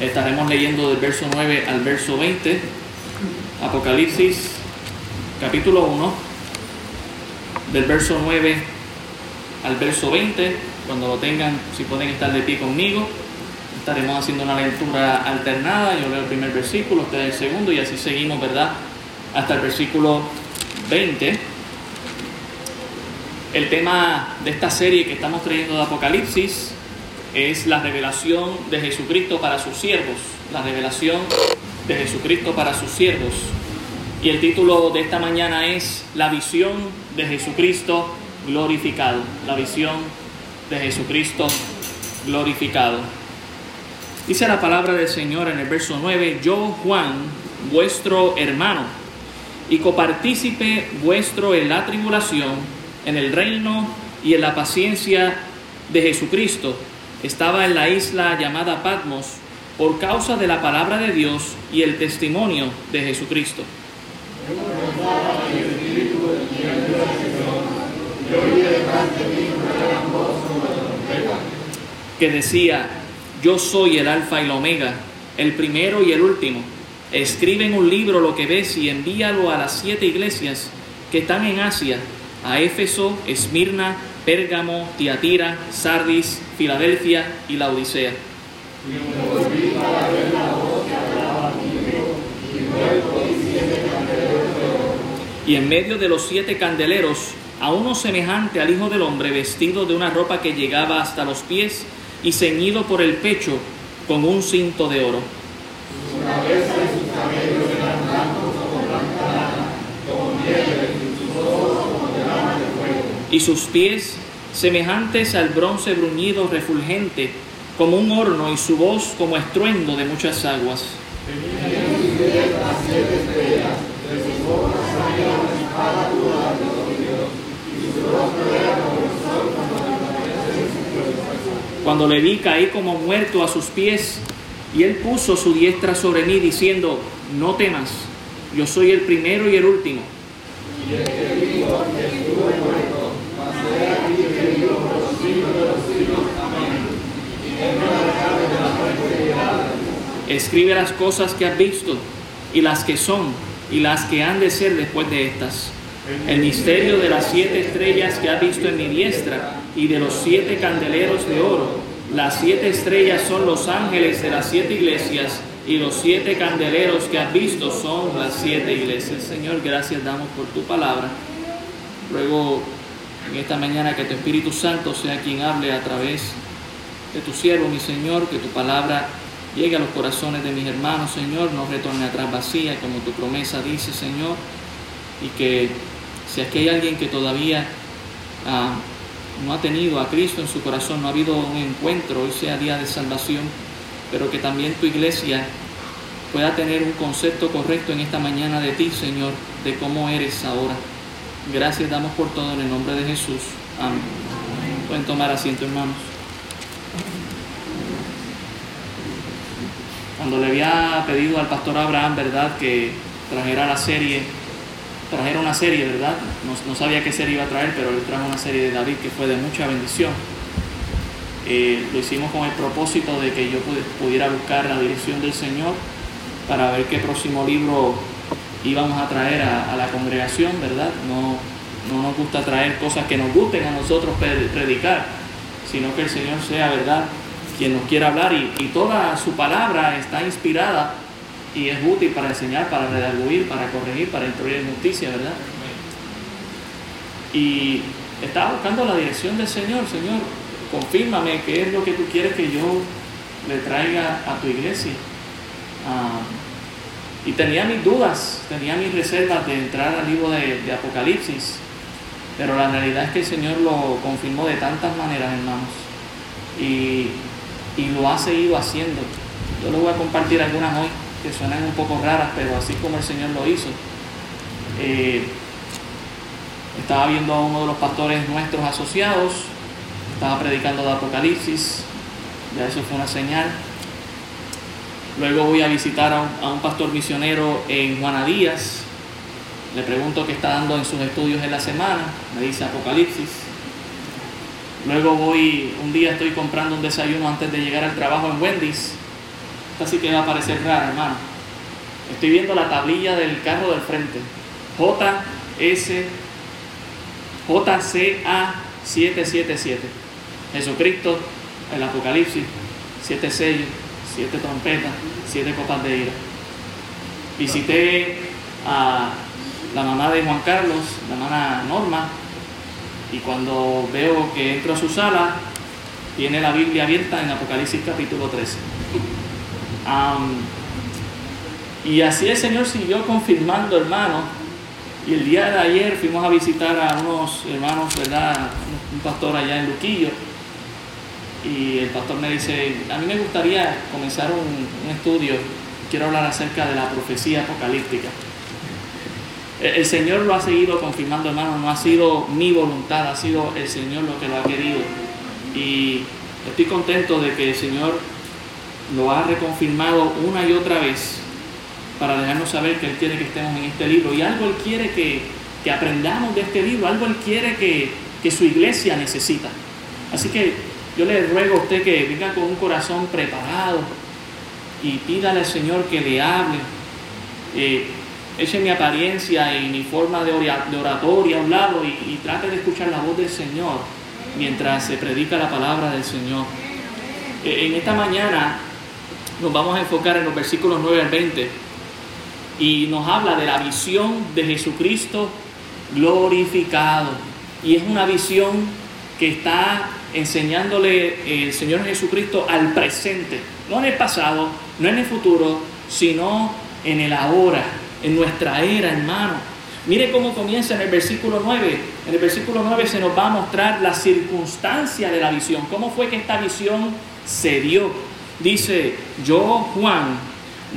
Estaremos leyendo del verso 9 al verso 20. Apocalipsis capítulo 1, del verso 9 al verso 20. Cuando lo tengan, si pueden estar de pie conmigo, estaremos haciendo una lectura alternada. Yo leo el primer versículo, ustedes el segundo, y así seguimos, ¿verdad? Hasta el versículo 20. El tema de esta serie que estamos trayendo de Apocalipsis es la revelación de Jesucristo para sus siervos. La revelación de Jesucristo para sus siervos. Y el título de esta mañana es La visión de Jesucristo glorificado. La visión de Jesucristo glorificado. Dice la palabra del Señor en el verso 9, yo Juan, vuestro hermano, y copartícipe vuestro en la tribulación, en el reino y en la paciencia de Jesucristo, estaba en la isla llamada Patmos por causa de la palabra de Dios y el testimonio de Jesucristo. Que decía, yo soy el alfa y la omega, el primero y el último. Escribe en un libro lo que ves y envíalo a las siete iglesias que están en Asia, a Éfeso, Esmirna, Pérgamo, Tiatira, Sardis, Filadelfia y la Odisea. Y en medio de los siete candeleros, a uno semejante al Hijo del Hombre, vestido de una ropa que llegaba hasta los pies y ceñido por el pecho con un cinto de oro. Y sus pies semejantes al bronce bruñido refulgente, como un horno, y su voz como estruendo de muchas aguas. Cuando le vi caí como muerto a sus pies, y él puso su diestra sobre mí, diciendo, no temas, yo soy el primero y el último. Escribe las cosas que has visto y las que son y las que han de ser después de estas. El misterio de las siete estrellas que has visto en mi diestra y de los siete candeleros de oro. Las siete estrellas son los ángeles de las siete iglesias y los siete candeleros que has visto son las siete iglesias. Señor, gracias damos por tu palabra. Luego, en esta mañana, que tu Espíritu Santo sea quien hable a través de tu siervo, mi Señor, que tu palabra llegue a los corazones de mis hermanos, Señor, no retorne atrás vacía, como tu promesa dice, Señor, y que si que hay alguien que todavía ah, no ha tenido a Cristo en su corazón, no ha habido un encuentro, hoy sea día de salvación, pero que también tu iglesia pueda tener un concepto correcto en esta mañana de ti, Señor, de cómo eres ahora. Gracias damos por todo en el nombre de Jesús. Amén. Pueden tomar asiento, hermanos. Cuando le había pedido al pastor Abraham, ¿verdad?, que trajera la serie, trajera una serie, ¿verdad? No, sabía qué serie iba a traer, pero él trajo una serie de David que fue de mucha bendición. Eh, lo hicimos con el propósito de que yo pudiera buscar la dirección del Señor para ver qué próximo libro íbamos a traer a, la congregación, ¿verdad? No, no nos gusta traer cosas que nos gusten a nosotros predicar, sino que el Señor sea, ¿verdad?, quien nos quiera hablar y, toda su palabra está inspirada y es útil para enseñar, para redarguir, para corregir, para instruir en justicia, ¿verdad? Y estaba buscando la dirección del Señor, Señor, confírmame qué es lo que tú quieres que yo le traiga a tu iglesia. Ah, y tenía mis dudas, tenía mis reservas de entrar al libro de, de, Apocalipsis, pero la realidad es que el Señor lo confirmó de tantas maneras, hermanos. Y y lo ha seguido haciendo. Yo les voy a compartir algunas hoy que suenan un poco raras, pero así como el Señor lo hizo. Eh, estaba viendo a uno de los pastores nuestros asociados, estaba predicando de Apocalipsis, ya eso fue una señal. Luego voy a visitar a un, a un pastor misionero en Juana Díaz, le pregunto qué está dando en sus estudios en la semana, me dice Apocalipsis. Luego voy, un día estoy comprando un desayuno antes de llegar al trabajo en Wendy's Esta sí que va a parecer rara, hermano. Estoy viendo la tablilla del carro del frente. JS JCA 777. Jesucristo, el Apocalipsis, siete sellos, siete trompetas, siete copas de ira. Visité a la mamá de Juan Carlos, la hermana Norma, y cuando veo que entro a su sala, tiene la Biblia abierta en Apocalipsis capítulo 13. y así el Señor siguió confirmando, hermano. Y el día de ayer fuimos a visitar a unos hermanos, ¿verdad? Un pastor allá en Luquillo. Y el pastor me dice, a mí me gustaría comenzar un estudio, quiero hablar acerca de la profecía apocalíptica. El Señor lo ha seguido confirmando, hermano, no ha sido mi voluntad, ha sido el Señor lo que lo ha querido. Y estoy contento de que el Señor lo ha reconfirmado una y otra vez para dejarnos saber que Él quiere que estemos en este libro. Y algo Él quiere que, que aprendamos de este libro, algo Él quiere que, que su iglesia necesita. Así que yo le ruego a usted que venga con un corazón preparado y pídale al Señor que le hable. Eh, eche mi apariencia y mi forma de oratoria a un lado y, trate de escuchar la voz del Señor mientras se predica la palabra del Señor. E, en esta mañana nos vamos a enfocar en los versículos 9 al 20 y nos habla de la visión de Jesucristo glorificado. Y es una visión que está enseñándole el Señor Jesucristo al presente, no en el pasado, no en el futuro, sino en el ahora en nuestra era, hermano. Mire cómo comienza en el versículo 9. En el versículo 9 se nos va a mostrar la circunstancia de la visión. ¿Cómo fue que esta visión se dio? Dice, yo Juan,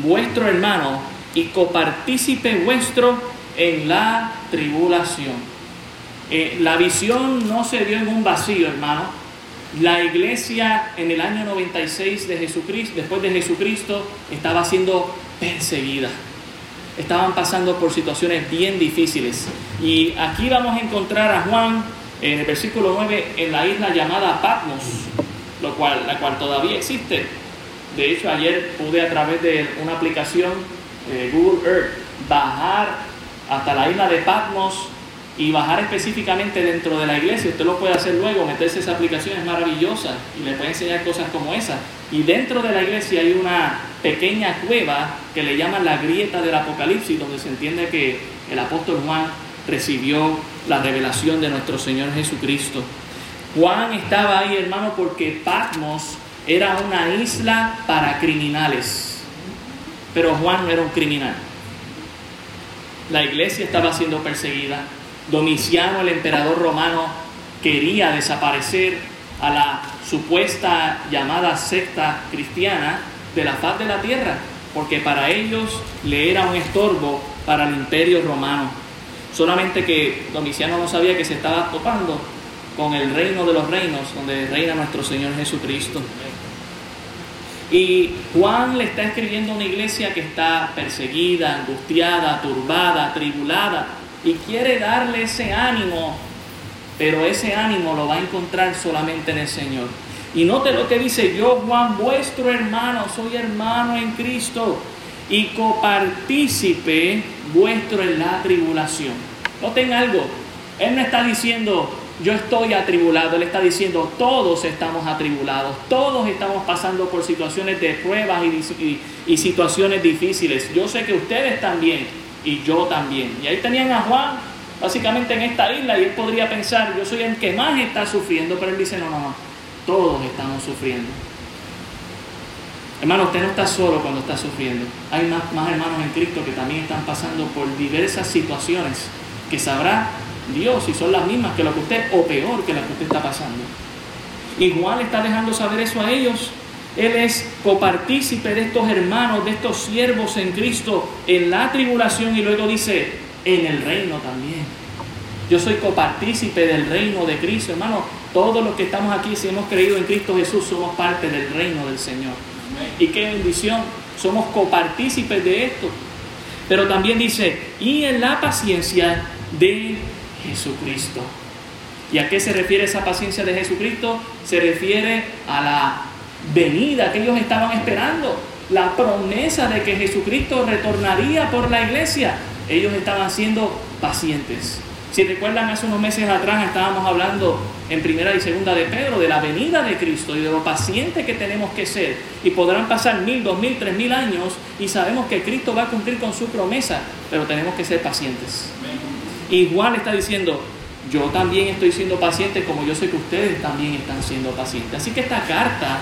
vuestro hermano y copartícipe vuestro en la tribulación. Eh, la visión no se dio en un vacío, hermano. La iglesia en el año 96 de Jesucristo, después de Jesucristo, estaba siendo perseguida estaban pasando por situaciones bien difíciles. Y aquí vamos a encontrar a Juan en el versículo 9 en la isla llamada Patmos, lo cual, la cual todavía existe. De hecho, ayer pude a través de una aplicación eh, Google Earth bajar hasta la isla de Patmos y bajar específicamente dentro de la iglesia. Usted lo puede hacer luego, meterse esa aplicación es maravillosa y le puede enseñar cosas como esa. Y dentro de la iglesia hay una pequeña cueva que le llaman la grieta del Apocalipsis, donde se entiende que el apóstol Juan recibió la revelación de nuestro Señor Jesucristo. Juan estaba ahí, hermano, porque Patmos era una isla para criminales. Pero Juan no era un criminal. La iglesia estaba siendo perseguida, Domiciano, el emperador romano, quería desaparecer a la supuesta llamada secta cristiana de la faz de la tierra, porque para ellos le era un estorbo para el imperio romano. Solamente que Domiciano no sabía que se estaba topando con el reino de los reinos, donde reina nuestro Señor Jesucristo. Y Juan le está escribiendo a una iglesia que está perseguida, angustiada, turbada, tribulada, y quiere darle ese ánimo, pero ese ánimo lo va a encontrar solamente en el Señor. Y note lo que dice, yo Juan, vuestro hermano, soy hermano en Cristo y copartícipe vuestro en la tribulación. Noten algo, Él no está diciendo, yo estoy atribulado, Él está diciendo, todos estamos atribulados, todos estamos pasando por situaciones de pruebas y, situaciones difíciles. Yo sé que ustedes también y yo también. Y ahí tenían a Juan, básicamente en esta isla, y él podría pensar, yo soy el que más está sufriendo, pero él dice, no, no, no, todos estamos sufriendo. Hermano, usted no está solo cuando está sufriendo. Hay más, hermanos en Cristo que también están pasando por diversas situaciones que sabrá Dios si son las mismas que lo que usted, o peor que lo que usted está pasando. Juan está dejando saber eso a ellos él es copartícipe de estos hermanos, de estos siervos en Cristo en la tribulación y luego dice, en el reino también. Yo soy copartícipe del reino de Cristo, hermano. Todos los que estamos aquí, si hemos creído en Cristo Jesús, somos parte del reino del Señor. Y qué bendición, somos copartícipes de esto. Pero también dice, y en la paciencia de Jesucristo. ¿Y a qué se refiere esa paciencia de Jesucristo? Se refiere a la venida que ellos estaban esperando. la promesa de que Jesucristo retornaría por la iglesia, ellos estaban siendo pacientes. Si recuerdan, hace unos meses atrás estábamos hablando en primera y segunda de Pedro de la venida de Cristo y de lo pacientes que tenemos que ser. Y podrán pasar mil, dos mil, tres mil años y sabemos que Cristo va a cumplir con su promesa, pero tenemos que ser pacientes. Juan está diciendo, yo también estoy siendo paciente como yo sé que ustedes también están siendo pacientes. Así que esta carta,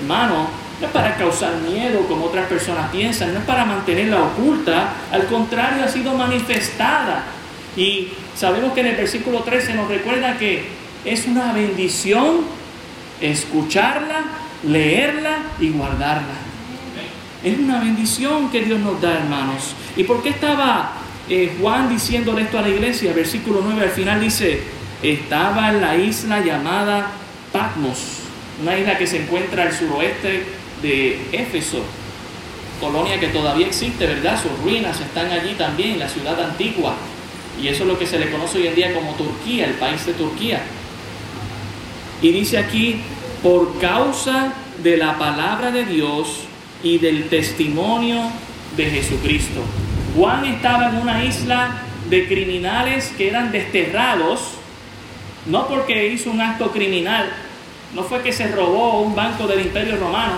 hermano, no es para causar miedo como otras personas piensan, no es para mantenerla oculta, al contrario ha sido manifestada. Y sabemos que en el versículo 13 nos recuerda que es una bendición escucharla, leerla y guardarla. Es una bendición que Dios nos da, hermanos. ¿Y por qué estaba eh, Juan diciéndole esto a la iglesia? Versículo 9 al final dice, estaba en la isla llamada Patmos, una isla que se encuentra al suroeste de Éfeso, colonia que todavía existe, ¿verdad? Sus ruinas están allí también, la ciudad antigua. Y eso es lo que se le conoce hoy en día como Turquía, el país de Turquía. Y dice aquí, por causa de la palabra de Dios y del testimonio de Jesucristo. Juan estaba en una isla de criminales que eran desterrados, no porque hizo un acto criminal, no fue que se robó un banco del imperio romano,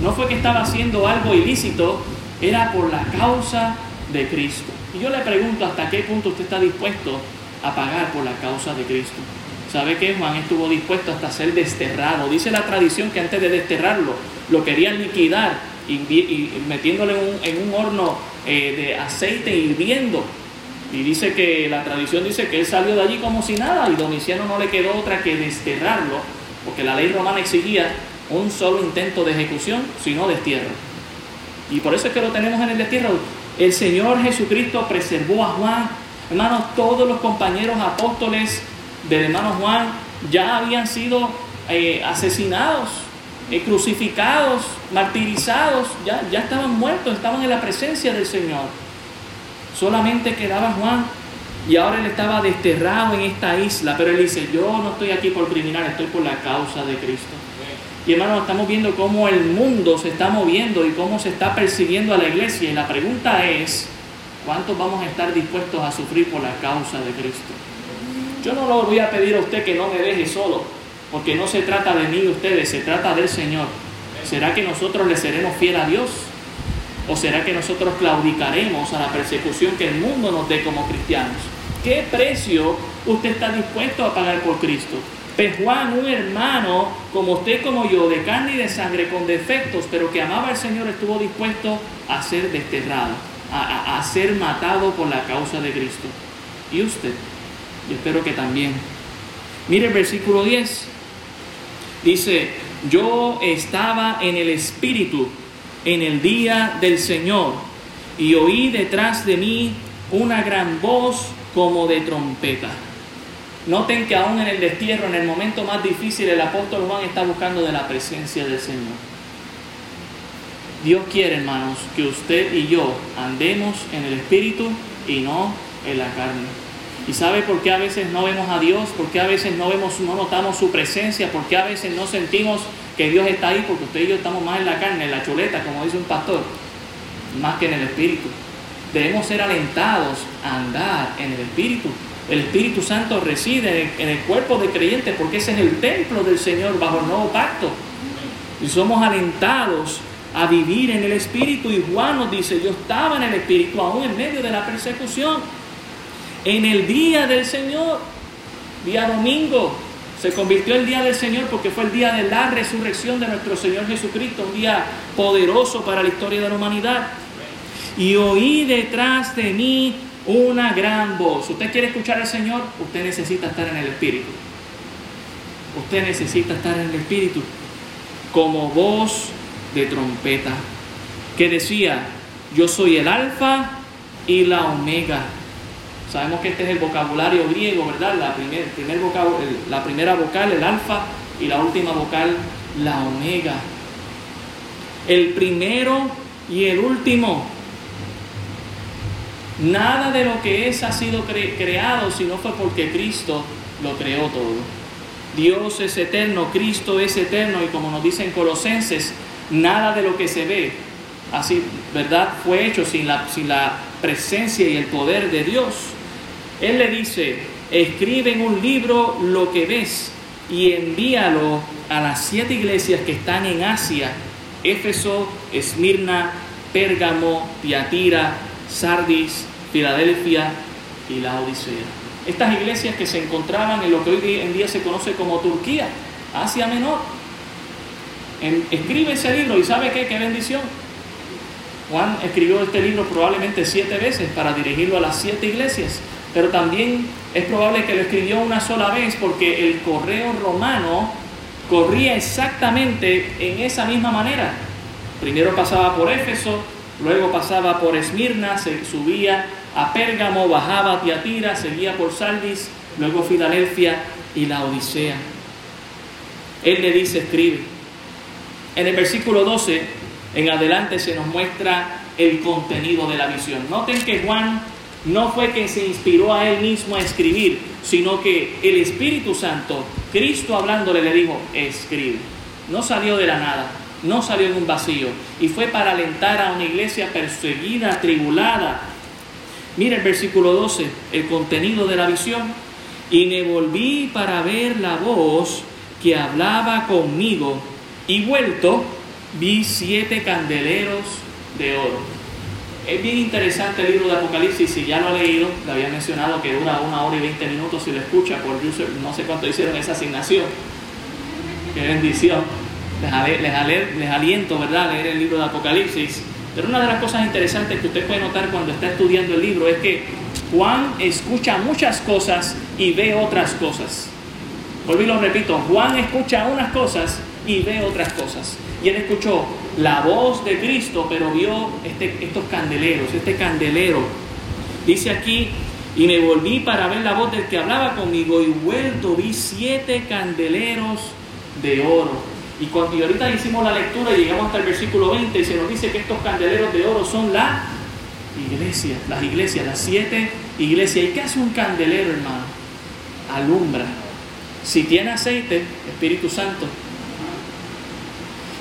no fue que estaba haciendo algo ilícito, era por la causa de Cristo. Y yo le pregunto hasta qué punto usted está dispuesto a pagar por la causa de Cristo. ¿Sabe que Juan estuvo dispuesto hasta ser desterrado? Dice la tradición que antes de desterrarlo lo querían liquidar y, metiéndole en un horno eh, de aceite hirviendo. Y dice que la tradición dice que él salió de allí como si nada y Domiciano no le quedó otra que desterrarlo, porque la ley romana exigía un solo intento de ejecución, sino destierro. Y por eso es que lo tenemos en el destierro. El Señor Jesucristo preservó a Juan. Hermanos, todos los compañeros apóstoles del hermano Juan ya habían sido eh, asesinados, eh, crucificados, martirizados, ya, ya estaban muertos, estaban en la presencia del Señor. Solamente quedaba Juan y ahora él estaba desterrado en esta isla, pero él dice, yo no estoy aquí por criminal, estoy por la causa de Cristo. Y hermanos, estamos viendo cómo el mundo se está moviendo y cómo se está persiguiendo a la iglesia. Y la pregunta es, ¿cuántos vamos a estar dispuestos a sufrir por la causa de Cristo? Yo no lo voy a pedir a usted que no me deje solo, porque no se trata de mí y ustedes, se trata del Señor. ¿Será que nosotros le seremos fiel a Dios? ¿O será que nosotros claudicaremos a la persecución que el mundo nos dé como cristianos? ¿Qué precio usted está dispuesto a pagar por Cristo? Pues Juan, un hermano como usted, como yo, de carne y de sangre, con defectos, pero que amaba al Señor, estuvo dispuesto a ser desterrado, a, ser matado por la causa de Cristo. ¿Y usted? Yo espero que también. Mire el versículo 10. Dice, yo estaba en el Espíritu en el día del Señor y oí detrás de mí una gran voz como de trompeta. Noten que aún en el destierro, en el momento más difícil, el apóstol Juan está buscando de la presencia del Señor. Dios quiere, hermanos, que usted y yo andemos en el Espíritu y no en la carne. ¿Y sabe por qué a veces no vemos a Dios? ¿Por qué a veces no vemos, no notamos su presencia? ¿Por qué a veces no sentimos que Dios está ahí? Porque usted y yo estamos más en la carne, en la chuleta, como dice un pastor, más que en el Espíritu. Debemos ser alentados a andar en el Espíritu el Espíritu Santo reside en el cuerpo de creyentes porque ese es el templo del Señor bajo el nuevo pacto. Y somos alentados a vivir en el Espíritu. Y Juan nos dice, yo estaba en el Espíritu aún en medio de la persecución. En el día del Señor, día domingo, se convirtió el día del Señor porque fue el día de la resurrección de nuestro Señor Jesucristo, un día poderoso para la historia de la humanidad. Y oí detrás de mí una gran voz. ¿Usted quiere escuchar al Señor? Usted necesita estar en el Espíritu. Usted necesita estar en el Espíritu como voz de trompeta que decía, yo soy el alfa y la omega. Sabemos que este es el vocabulario griego, ¿verdad? La, primer, primer la primera vocal, el alfa, y la última vocal, la omega. El primero y el último. Nada de lo que es ha sido creado si no fue porque Cristo lo creó todo. Dios es eterno, Cristo es eterno y como nos dicen Colosenses, Nada de lo que se ve, así, ¿verdad? Fue hecho sin la, sin la presencia y el poder de Dios. Él le dice, escribe en un libro lo que ves y envíalo a las siete iglesias que están en Asia, Éfeso, Esmirna, Pérgamo, Tiatira, Sardis, Filadelfia y la Odisea. Estas iglesias que se encontraban en lo que hoy en día se conoce como Turquía, Asia Menor. escribe ese libro y ¿sabe qué? ¡Qué bendición! Juan escribió este libro probablemente siete veces para dirigirlo a las siete iglesias, pero también es probable que lo escribió una sola vez porque el correo romano corría exactamente en esa misma manera. Primero pasaba por Éfeso, luego pasaba por Esmirna, se subía a Pérgamo, bajaba a Tiatira, seguía por Saldis, luego Filadelfia y la Odisea. Él le dice, escribe. En el versículo 12 en adelante se nos muestra el contenido de la visión. Noten que Juan no fue quien se inspiró a él mismo a escribir, sino que el Espíritu Santo, Cristo hablándole, le dijo, escribe. No salió de la nada, no salió en un vacío, y fue para alentar a una iglesia perseguida, tribulada, Mira el versículo 12, el contenido de la visión. Y me volví para ver la voz que hablaba conmigo, y vuelto vi siete candeleros de oro. Es bien interesante el libro de Apocalipsis, si ya lo ha leído, le había mencionado que dura una hora y veinte minutos si lo escucha por user, no sé cuánto hicieron esa asignación. Qué bendición. Les, aliento, ¿verdad?, a leer el libro de Apocalipsis. Pero una de las cosas interesantes que usted puede notar cuando está estudiando el libro es que Juan escucha muchas cosas y ve otras cosas. Vuelvo y lo repito, Juan escucha unas cosas y ve otras cosas. Y él escuchó la voz de Cristo, pero vio este, estos candeleros, este candelero. Dice aquí, y me volví para ver la voz del que hablaba conmigo y vuelto vi siete candeleros de oro y, cuando, ahorita hicimos la lectura y llegamos hasta el versículo 20 y se nos dice que estos candeleros de oro son la iglesia, las iglesias, las siete iglesias. ¿Y qué hace un candelero, hermano? Alumbra. Si tiene aceite, Espíritu Santo.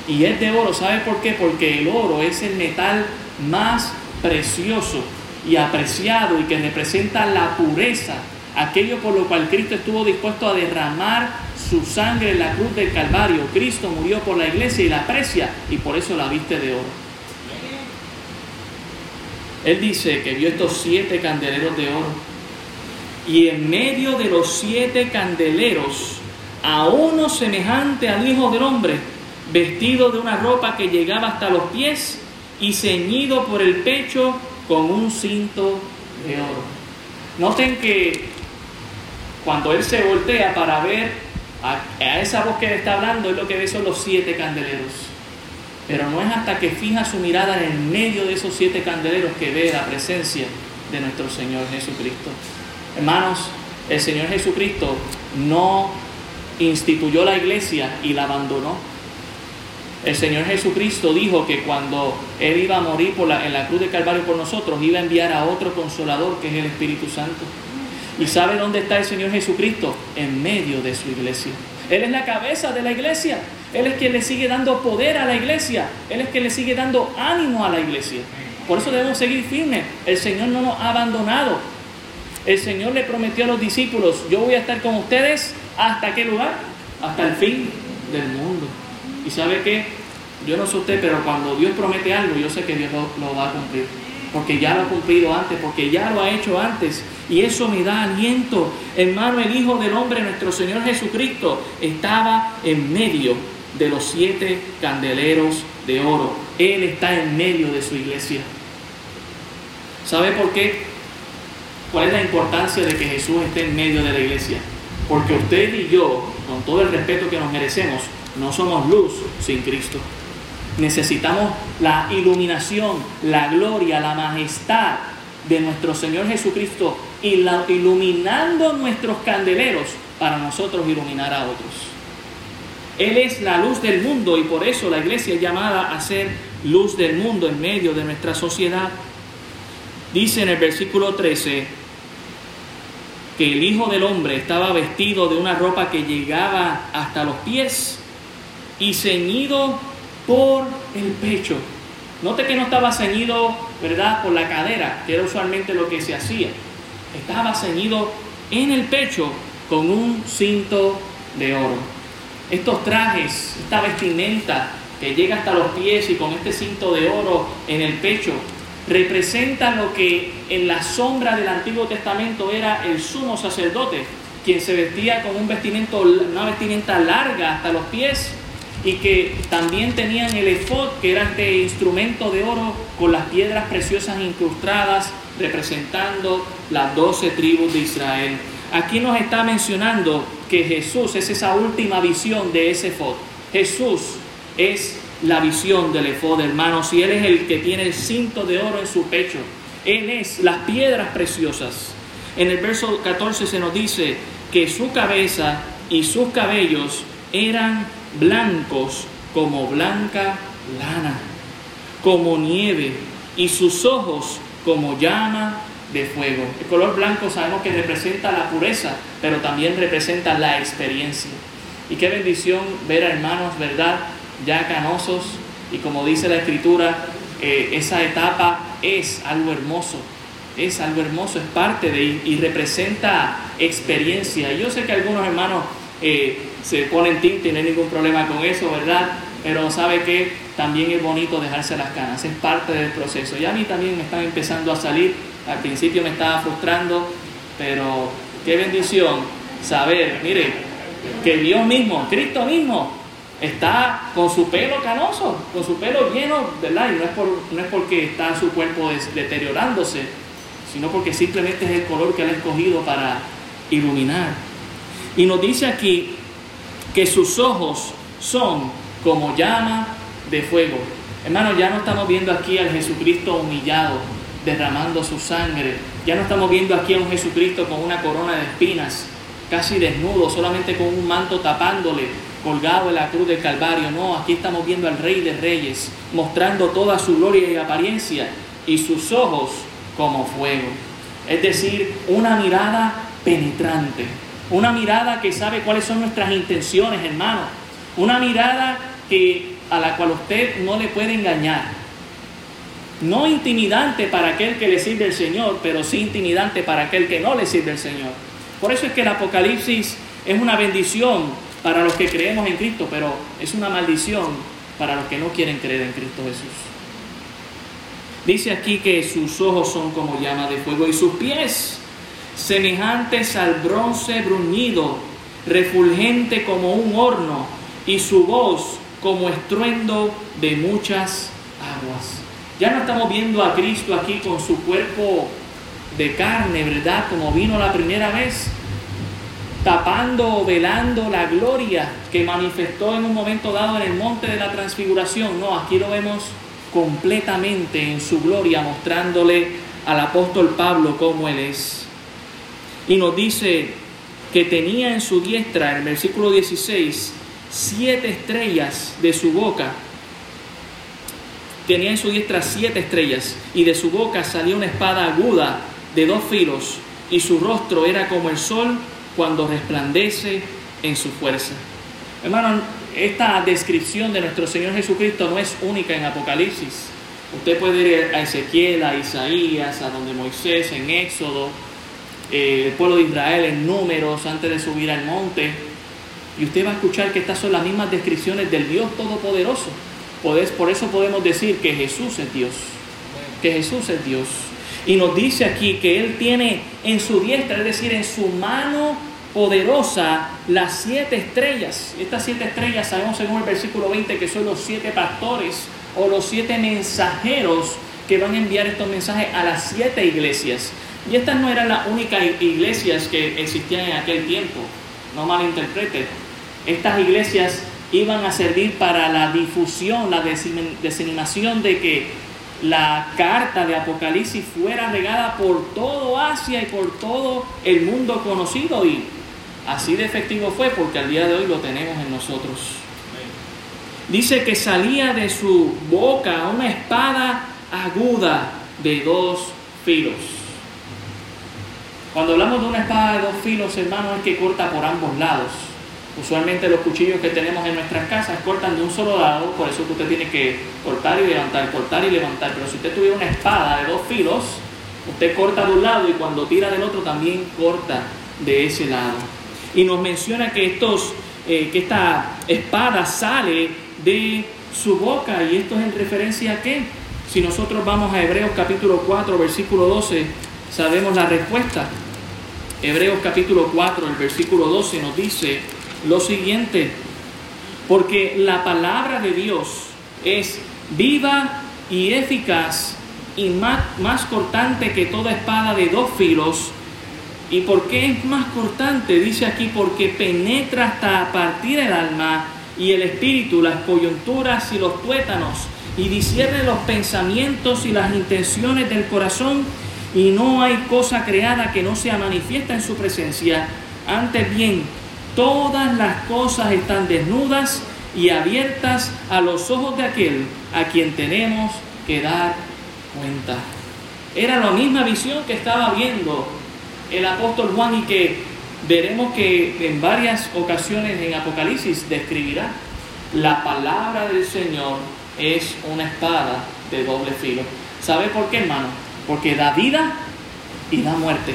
Y es de oro, ¿sabe por qué? Porque el oro es el metal más precioso y apreciado y que representa la pureza, aquello por lo cual Cristo estuvo dispuesto a derramar su sangre en la cruz del Calvario. Cristo murió por la iglesia y la aprecia y por eso la viste de oro. Él dice que vio estos siete candeleros de oro y en medio de los siete candeleros a uno semejante al Hijo del Hombre, vestido de una ropa que llegaba hasta los pies y ceñido por el pecho con un cinto de oro. Noten que cuando él se voltea para ver a, esa voz que le está hablando es lo que ve son los siete candeleros. Pero no es hasta que fija su mirada en el medio de esos siete candeleros que ve la presencia de nuestro Señor Jesucristo. Hermanos, el Señor Jesucristo no instituyó la iglesia y la abandonó. El Señor Jesucristo dijo que cuando Él iba a morir en la cruz de Calvario por nosotros, iba a enviar a otro consolador que es el Espíritu Santo. ¿Y sabe dónde está el Señor Jesucristo? En medio de su iglesia. Él es la cabeza de la iglesia. Él es quien le sigue dando poder a la iglesia. Él es quien le sigue dando ánimo a la iglesia. Por eso debemos seguir firmes. El Señor no nos ha abandonado. El Señor le prometió a los discípulos, yo voy a estar con ustedes hasta qué lugar? Hasta el fin del mundo. ¿Y sabe qué? Yo no sé usted, pero cuando Dios promete algo, yo sé que Dios lo va a cumplir porque ya lo ha cumplido antes, porque ya lo ha hecho antes. Y eso me da aliento. Hermano, el Hijo del Hombre, nuestro Señor Jesucristo, estaba en medio de los siete candeleros de oro. Él está en medio de su iglesia. ¿Sabe por qué? ¿Cuál es la importancia de que Jesús esté en medio de la iglesia? Porque usted y yo, con todo el respeto que nos merecemos, no somos luz sin Cristo. Necesitamos la iluminación, la gloria, la majestad de nuestro Señor Jesucristo iluminando nuestros candeleros para nosotros iluminar a otros. Él es la luz del mundo y por eso la iglesia es llamada a ser luz del mundo en medio de nuestra sociedad. Dice en el versículo 13 que el Hijo del Hombre estaba vestido de una ropa que llegaba hasta los pies y ceñido por el pecho. Note que no estaba ceñido, ¿verdad?, por la cadera, que era usualmente lo que se hacía. Estaba ceñido en el pecho con un cinto de oro. Estos trajes, esta vestimenta que llega hasta los pies y con este cinto de oro en el pecho, representa lo que en la sombra del Antiguo Testamento era el sumo sacerdote, quien se vestía con un vestimento, una vestimenta larga hasta los pies y que también tenían el efod, que era este instrumento de oro con las piedras preciosas incrustadas, representando las doce tribus de Israel. Aquí nos está mencionando que Jesús es esa última visión de ese efod. Jesús es la visión del efod, hermanos, y Él es el que tiene el cinto de oro en su pecho. Él es las piedras preciosas. En el verso 14 se nos dice que su cabeza y sus cabellos eran blancos como blanca lana, como nieve, y sus ojos como llama de fuego. El color blanco sabemos que representa la pureza, pero también representa la experiencia. Y qué bendición ver a hermanos, ¿verdad? Ya canosos, y como dice la escritura, eh, esa etapa es algo hermoso, es algo hermoso, es parte de y representa experiencia. Yo sé que algunos hermanos eh, se ponen tinte y no hay ningún problema con eso, ¿verdad? Pero sabe que también es bonito dejarse las canas, es parte del proceso. Y a mí también me están empezando a salir, al principio me estaba frustrando, pero qué bendición saber, mire, que Dios mismo, Cristo mismo, está con su pelo canoso, con su pelo lleno, ¿verdad? Y no es, por, no es porque está su cuerpo deteriorándose, sino porque simplemente es el color que él ha escogido para iluminar. Y nos dice aquí que sus ojos son como llama de fuego. Hermanos, ya no estamos viendo aquí al Jesucristo humillado, derramando su sangre. Ya no estamos viendo aquí a un Jesucristo con una corona de espinas, casi desnudo, solamente con un manto tapándole, colgado en la cruz del Calvario. No, aquí estamos viendo al Rey de Reyes, mostrando toda su gloria y apariencia, y sus ojos como fuego. Es decir, una mirada penetrante, una mirada que sabe cuáles son nuestras intenciones, hermano. Una mirada que, a la cual usted no le puede engañar. No intimidante para aquel que le sirve el Señor, pero sí intimidante para aquel que no le sirve el Señor. Por eso es que el Apocalipsis es una bendición para los que creemos en Cristo, pero es una maldición para los que no quieren creer en Cristo Jesús. Dice aquí que sus ojos son como llama de fuego y sus pies semejantes al bronce bruñido, refulgente como un horno, y su voz como estruendo de muchas aguas. Ya no estamos viendo a Cristo aquí con su cuerpo de carne, ¿verdad? Como vino la primera vez, tapando o velando la gloria que manifestó en un momento dado en el monte de la transfiguración. No, aquí lo vemos completamente en su gloria, mostrándole al apóstol Pablo cómo él es y nos dice que tenía en su diestra, en el versículo 16, siete estrellas de su boca. Tenía en su diestra siete estrellas y de su boca salía una espada aguda de dos filos y su rostro era como el sol cuando resplandece en su fuerza. Hermano, esta descripción de nuestro Señor Jesucristo no es única en Apocalipsis. Usted puede ir a Ezequiel, a Isaías, a donde Moisés, en Éxodo, eh, el pueblo de Israel en números antes de subir al monte. Y usted va a escuchar que estas son las mismas descripciones del Dios Todopoderoso. Por eso podemos decir que Jesús es Dios. Que Jesús es Dios. Y nos dice aquí que Él tiene en su diestra, es decir, en su mano poderosa, las siete estrellas. Estas siete estrellas sabemos según el versículo 20 que son los siete pastores o los siete mensajeros que van a enviar estos mensajes a las siete iglesias. Y estas no eran las únicas iglesias que existían en aquel tiempo, no malinterprete. Estas iglesias iban a servir para la difusión, la diseminación de que la carta de Apocalipsis fuera regada por todo Asia y por todo el mundo conocido. Y así de efectivo fue porque al día de hoy lo tenemos en nosotros. Dice que salía de su boca una espada aguda de dos filos. Cuando hablamos de una espada de dos filos, hermano, es que corta por ambos lados. Usualmente los cuchillos que tenemos en nuestras casas cortan de un solo lado, por eso que usted tiene que cortar y levantar, cortar y levantar. Pero si usted tuviera una espada de dos filos, usted corta de un lado y cuando tira del otro también corta de ese lado. Y nos menciona que, estos, eh, que esta espada sale de su boca y esto es en referencia a qué? Si nosotros vamos a Hebreos capítulo 4, versículo 12, sabemos la respuesta. Hebreos capítulo 4, el versículo 12 nos dice lo siguiente, porque la palabra de Dios es viva y eficaz y más, cortante que toda espada de dos filos. ¿Y por qué es más cortante? Dice aquí, porque penetra hasta partir el alma y el espíritu, las coyunturas y los tuétanos, y discierne los pensamientos y las intenciones del corazón, y no hay cosa creada que no sea manifiesta en su presencia. Antes bien, todas las cosas están desnudas y abiertas a los ojos de aquel a quien tenemos que dar cuenta. Era la misma visión que estaba viendo el apóstol Juan y que veremos que en varias ocasiones en Apocalipsis describirá. La palabra del Señor es una espada de doble filo. ¿Sabe por qué, hermano? Porque da vida y da muerte.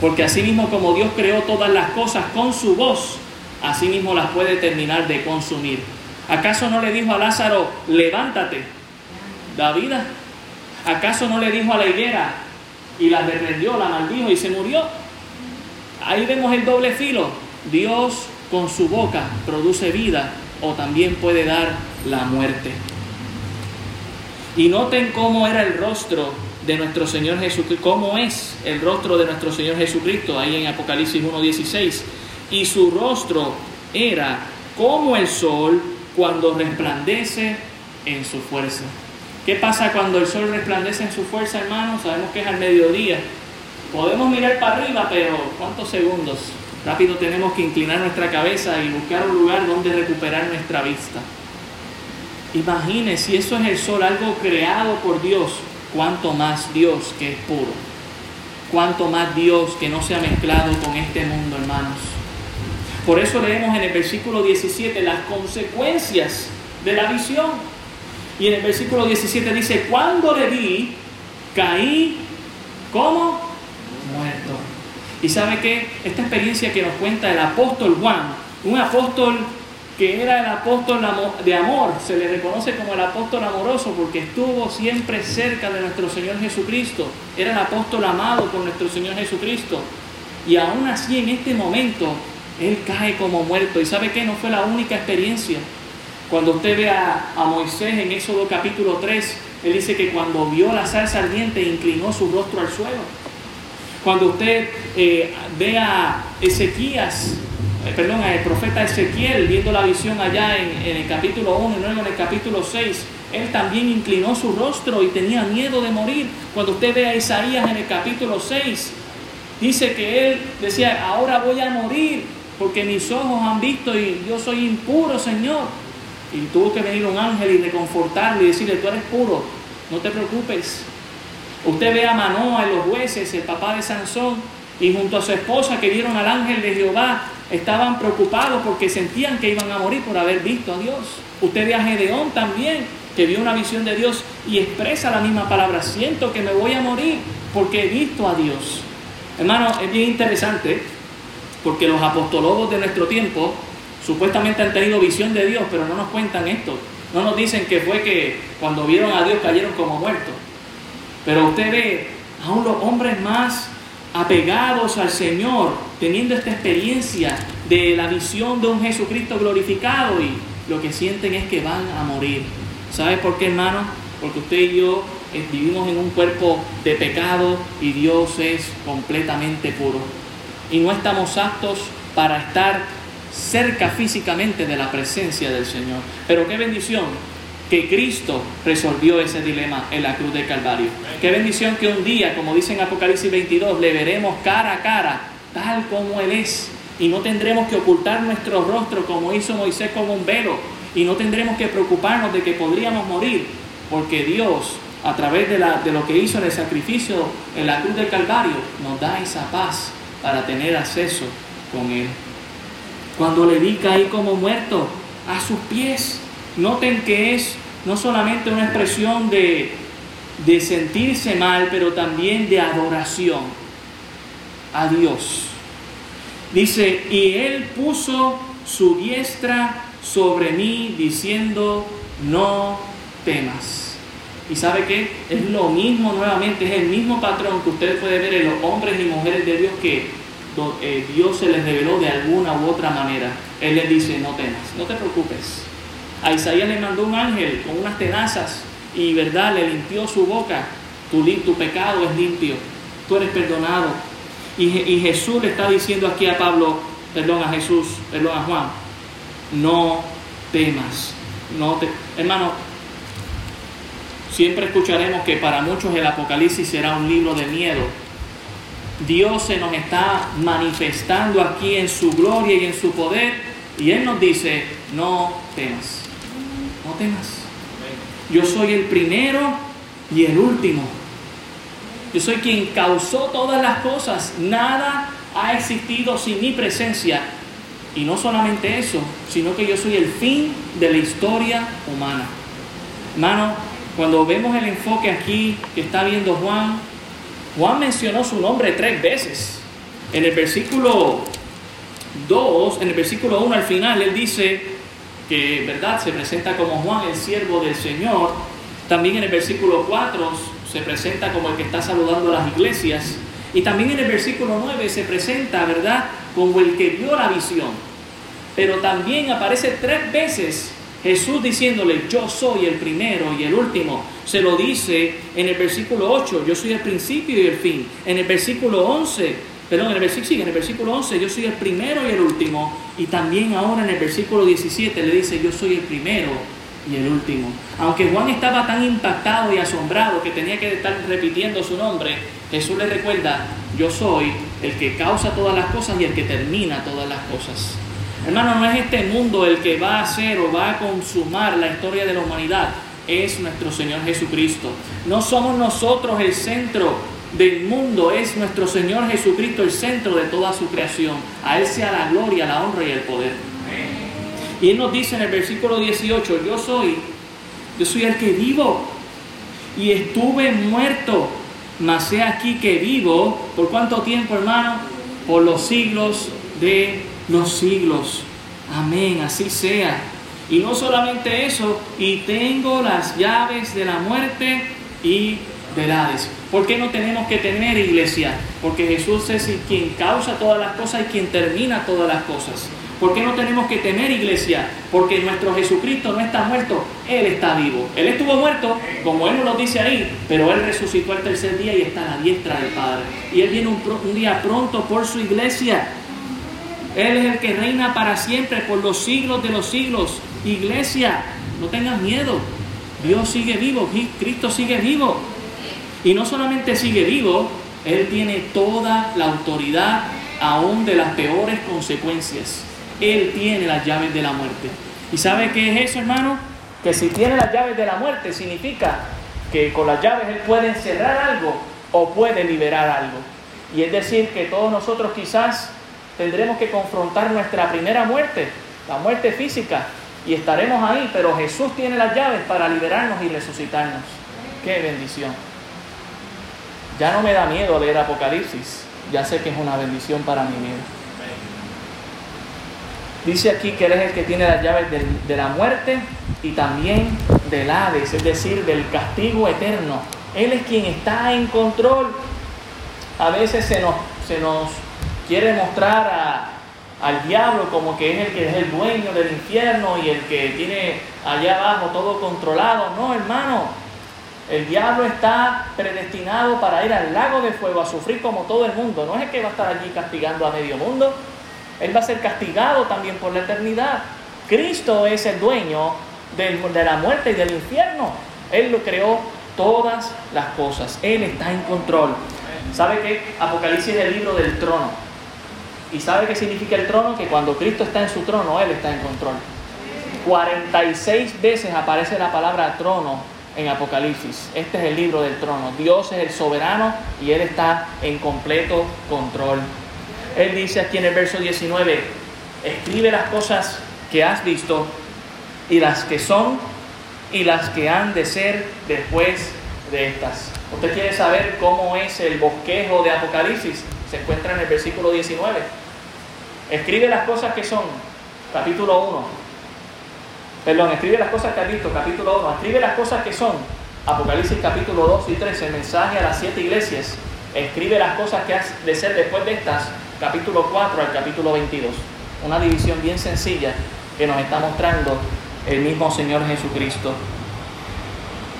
Porque así mismo como Dios creó todas las cosas con su voz, así mismo las puede terminar de consumir. ¿Acaso no le dijo a Lázaro, levántate, da vida? ¿Acaso no le dijo a la higuera y la reprendió, la maldijo y se murió? Ahí vemos el doble filo. Dios con su boca produce vida o también puede dar la muerte. Y noten cómo era el rostro de nuestro Señor Jesucristo, cómo es el rostro de nuestro Señor Jesucristo, ahí en Apocalipsis 1.16. Y su rostro era como el sol cuando resplandece en su fuerza. ¿Qué pasa cuando el sol resplandece en su fuerza, hermanos? Sabemos que es al mediodía. Podemos mirar para arriba, pero ¿cuántos segundos? Rápido tenemos que inclinar nuestra cabeza y buscar un lugar donde recuperar nuestra vista. Imagine si eso es el sol, algo creado por Dios, cuánto más Dios que es puro. Cuánto más Dios que no se ha mezclado con este mundo, hermanos. Por eso leemos en el versículo 17 las consecuencias de la visión. Y en el versículo 17 dice, cuando le vi, caí como muerto. Y sabe que esta experiencia que nos cuenta el apóstol Juan, un apóstol que era el apóstol de amor, se le reconoce como el apóstol amoroso porque estuvo siempre cerca de nuestro Señor Jesucristo, era el apóstol amado por nuestro Señor Jesucristo. Y aún así en este momento, Él cae como muerto. ¿Y sabe que No fue la única experiencia. Cuando usted ve a, a Moisés en Éxodo capítulo 3, Él dice que cuando vio la salsa ardiente inclinó su rostro al suelo. Cuando usted eh, ve a Ezequías eh, perdón, el profeta Ezequiel, viendo la visión allá en, el capítulo 1 y luego en el capítulo 6, él también inclinó su rostro y tenía miedo de morir. Cuando usted ve a Isaías en el capítulo 6, dice que él decía, ahora voy a morir porque mis ojos han visto y yo soy impuro, Señor. Y tuvo que venir un ángel y reconfortarlo y decirle, tú eres puro, no te preocupes. Usted ve a Manoa en los jueces, el papá de Sansón, y junto a su esposa que vieron al ángel de Jehová, estaban preocupados porque sentían que iban a morir por haber visto a Dios. Usted ve a Gedeón también, que vio una visión de Dios y expresa la misma palabra, siento que me voy a morir porque he visto a Dios. Hermano, es bien interesante porque los apostologos de nuestro tiempo supuestamente han tenido visión de Dios, pero no nos cuentan esto. No nos dicen que fue que cuando vieron a Dios cayeron como muertos. Pero usted ve a los hombres más apegados al Señor, teniendo esta experiencia de la visión de un Jesucristo glorificado y lo que sienten es que van a morir. ¿Sabe por qué, hermano? Porque usted y yo eh, vivimos en un cuerpo de pecado y Dios es completamente puro. Y no estamos aptos para estar cerca físicamente de la presencia del Señor. Pero qué bendición que Cristo resolvió ese dilema en la cruz del Calvario. Qué bendición que un día, como dice en Apocalipsis 22, le veremos cara a cara, tal como Él es. Y no tendremos que ocultar nuestro rostro como hizo Moisés con un velo. Y no tendremos que preocuparnos de que podríamos morir, porque Dios, a través de, la, de lo que hizo en el sacrificio en la cruz del Calvario, nos da esa paz para tener acceso con Él. cuando le vi caí como muerto a sus pies. Noten que es no solamente una expresión de, de sentirse mal, pero también de adoración a Dios. Dice, y él puso su diestra sobre mí diciendo, no temas. ¿Y sabe qué? Es lo mismo nuevamente, es el mismo patrón que usted puede ver en los hombres y mujeres de Dios que eh, Dios se les reveló de alguna u otra manera. Él les dice, no temas, no te preocupes. A Isaías le mandó un ángel con unas tenazas y verdad le limpió su boca. Tu, tu pecado es limpio, tú eres perdonado. Y, Jesús le está diciendo aquí a Pablo, perdón a Jesús, perdón a Juan, no temas, no te... Hermano, siempre escucharemos que para muchos el Apocalipsis será un libro de miedo. Dios se nos está manifestando aquí en su gloria y en su poder y Él nos dice, no temas, no temas. Yo soy el primero y el último. Yo soy quien causó todas las cosas. Nada ha existido sin mi presencia. Y no solamente eso, sino que yo soy el fin de la historia humana. Hermano, cuando vemos el enfoque aquí que está viendo Juan, Juan mencionó su nombre tres veces. En el versículo 2, en el versículo 1 al final, él dice que, ¿verdad?, se presenta como Juan, el siervo del Señor. También en el versículo 4 se presenta como el que está saludando a las iglesias. Y también en el versículo 9 se presenta, ¿verdad?, como el que vio la visión pero también aparece tres veces Jesús diciéndole, yo soy el primero y el último. Se lo dice en el versículo 8, yo soy el principio y el fin. En el versículo 11, perdón, en el versículo, sí, en el versículo 11, yo soy el primero y el último. Y también ahora en el versículo 17 le dice, yo soy el primero y el último. Aunque Juan estaba tan impactado y asombrado que tenía que estar repitiendo su nombre, Jesús le recuerda, yo soy el que causa todas las cosas y el que termina todas las cosas. Hermano, no es este mundo el que va a hacer o va a consumar la historia de la humanidad, es nuestro Señor Jesucristo. No somos nosotros el centro del mundo, es nuestro Señor Jesucristo el centro de toda su creación. A Él sea la gloria, la honra y el poder. Y Él nos dice en el versículo 18, yo soy, yo soy el que vivo y estuve muerto, mas he aquí que vivo, ¿por cuánto tiempo hermano? Por los siglos de los siglos. Amén, así sea. Y no solamente eso, y tengo las llaves de la muerte y del Hades. ¿Por qué no tenemos que tener iglesia? Porque Jesús es quien causa todas las cosas y quien termina todas las cosas. ¿Por qué no tenemos que tener iglesia? Porque nuestro Jesucristo no está muerto, Él está vivo. Él estuvo muerto, como Él nos lo dice ahí, pero Él resucitó el tercer día y está a la diestra del Padre. Y Él viene un, un día pronto por su iglesia. Él es el que reina para siempre, por los siglos de los siglos. Iglesia, no tengas miedo. Dios sigue vivo, Cristo sigue vivo. Y no solamente sigue vivo, Él tiene toda la autoridad aún de las peores consecuencias. Él tiene las llaves de la muerte. ¿Y sabe qué es eso, hermano? Que si tiene las llaves de la muerte significa que con las llaves Él puede encerrar algo o puede liberar algo. Y es decir, que todos nosotros quizás tendremos que confrontar nuestra primera muerte, la muerte física, y estaremos ahí, pero Jesús tiene las llaves para liberarnos y resucitarnos. ¡Qué bendición! Ya no me da miedo leer Apocalipsis, ya sé que es una bendición para mi vida. Dice aquí que Él es el que tiene las llaves de, la muerte y también del Hades, es decir, del castigo eterno. Él es quien está en control. A veces se nos, se nos quiere mostrar al diablo como que es el que es el dueño del infierno y el que tiene allá abajo todo controlado. No, hermano, el diablo está predestinado para ir al lago de fuego a sufrir como todo el mundo. No es el que va a estar allí castigando a medio mundo. Él va a ser castigado también por la eternidad. Cristo es el dueño de la muerte y del infierno. Él lo creó todas las cosas. Él está en control. ¿Sabe qué? Apocalipsis es el libro del trono. ¿Y sabe qué significa el trono? Que cuando Cristo está en su trono, Él está en control. 46 veces aparece la palabra trono en Apocalipsis. Este es el libro del trono. Dios es el soberano y Él está en completo control. Él dice aquí en el verso 19, escribe las cosas que has visto y las que son y las que han de ser después de estas. Usted quiere saber cómo es el bosquejo de Apocalipsis, se encuentra en el versículo 19. Escribe las cosas que son, capítulo 1. Perdón, escribe las cosas que has visto, capítulo 1. Escribe las cosas que son, Apocalipsis capítulo 2 y 3, el mensaje a las siete iglesias. Escribe las cosas que has de ser después de estas, capítulo 4 al capítulo 22. Una división bien sencilla que nos está mostrando el mismo Señor Jesucristo.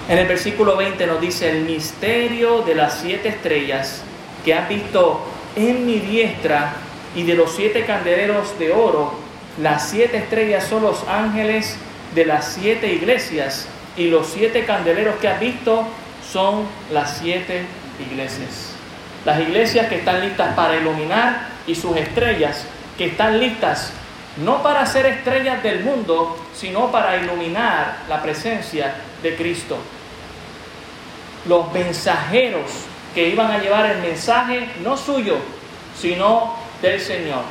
En el versículo 20 nos dice, el misterio de las siete estrellas que has visto en mi diestra y de los siete candeleros de oro, las siete estrellas son los ángeles de las siete iglesias y los siete candeleros que has visto son las siete iglesias. Las iglesias que están listas para iluminar y sus estrellas que están listas no para ser estrellas del mundo, sino para iluminar la presencia de Cristo. Los mensajeros que iban a llevar el mensaje no suyo, sino del Señor.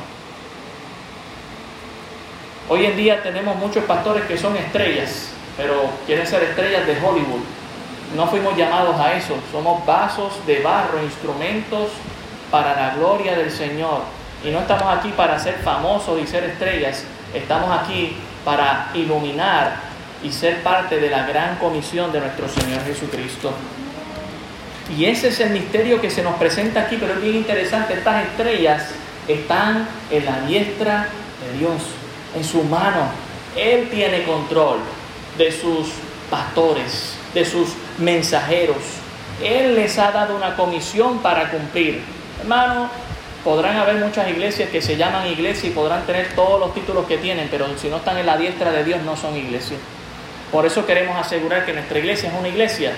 Hoy en día tenemos muchos pastores que son estrellas, pero quieren ser estrellas de Hollywood. No fuimos llamados a eso, somos vasos de barro, instrumentos para la gloria del Señor. Y no estamos aquí para ser famosos y ser estrellas, estamos aquí para iluminar y ser parte de la gran comisión de nuestro Señor Jesucristo. Y ese es el misterio que se nos presenta aquí, pero es bien interesante, estas estrellas están en la diestra de Dios, en su mano. Él tiene control de sus pastores, de sus mensajeros. Él les ha dado una comisión para cumplir. Hermano, podrán haber muchas iglesias que se llaman iglesias y podrán tener todos los títulos que tienen, pero si no están en la diestra de Dios no son iglesias. Por eso queremos asegurar que nuestra iglesia es una iglesia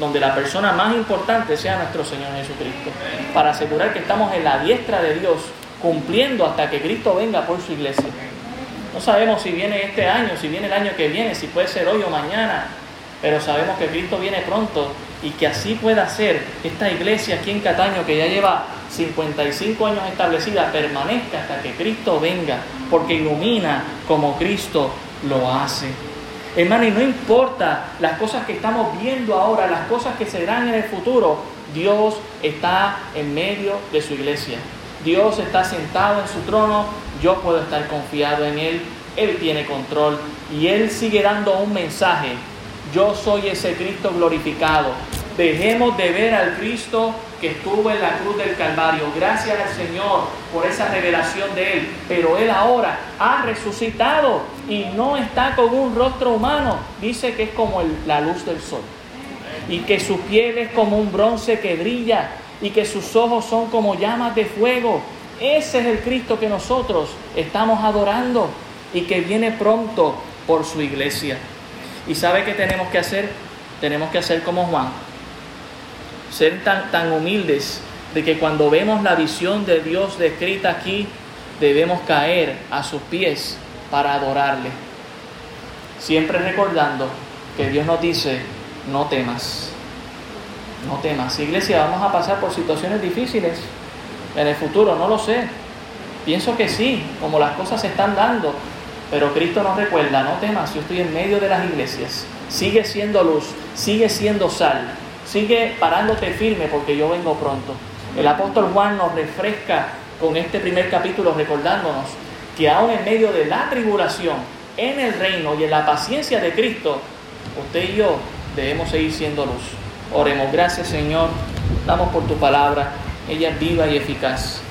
donde la persona más importante sea nuestro Señor Jesucristo, para asegurar que estamos en la diestra de Dios, cumpliendo hasta que Cristo venga por su iglesia. No sabemos si viene este año, si viene el año que viene, si puede ser hoy o mañana, pero sabemos que Cristo viene pronto y que así pueda ser esta iglesia aquí en Cataño que ya lleva 55 años establecida, permanezca hasta que Cristo venga, porque ilumina como Cristo lo hace. Hermano, y no importa las cosas que estamos viendo ahora, las cosas que serán en el futuro, Dios está en medio de su iglesia. Dios está sentado en su trono, yo puedo estar confiado en Él, Él tiene control y Él sigue dando un mensaje. Yo soy ese Cristo glorificado. Dejemos de ver al Cristo que estuvo en la cruz del Calvario. Gracias al Señor por esa revelación de Él. Pero Él ahora ha resucitado y no está con un rostro humano. Dice que es como la luz del sol. Y que su piel es como un bronce que brilla. Y que sus ojos son como llamas de fuego. Ese es el Cristo que nosotros estamos adorando y que viene pronto por su iglesia. ¿Y sabe qué tenemos que hacer? Tenemos que hacer como Juan ser tan, tan humildes de que cuando vemos la visión de Dios descrita aquí, debemos caer a sus pies para adorarle. Siempre recordando que Dios nos dice, no temas, no temas. Iglesia, vamos a pasar por situaciones difíciles en el futuro, no lo sé. Pienso que sí, como las cosas se están dando, pero Cristo nos recuerda, no temas, yo estoy en medio de las iglesias. Sigue siendo luz, sigue siendo sal, Sigue parándote firme porque yo vengo pronto. El apóstol Juan nos refresca con este primer capítulo recordándonos que aún en medio de la tribulación, en el reino y en la paciencia de Cristo, usted y yo debemos seguir siendo luz. Oremos, gracias Señor, damos por tu palabra, ella es viva y eficaz.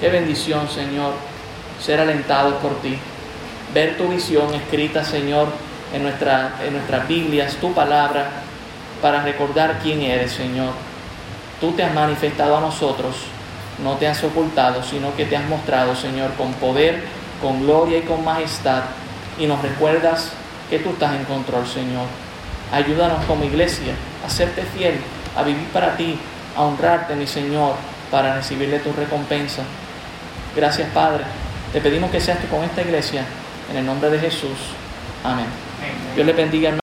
Qué bendición Señor, ser alentados por ti, ver tu visión escrita Señor en, nuestra, en nuestras Biblias, tu palabra para recordar quién eres, Señor. Tú te has manifestado a nosotros, no te has ocultado, sino que te has mostrado, Señor, con poder, con gloria y con majestad. Y nos recuerdas que tú estás en control, Señor. Ayúdanos como iglesia a serte fiel, a vivir para ti, a honrarte, mi Señor, para recibirle tu recompensa. Gracias, Padre. Te pedimos que seas tú con esta iglesia. En el nombre de Jesús. Amén. Dios le bendiga.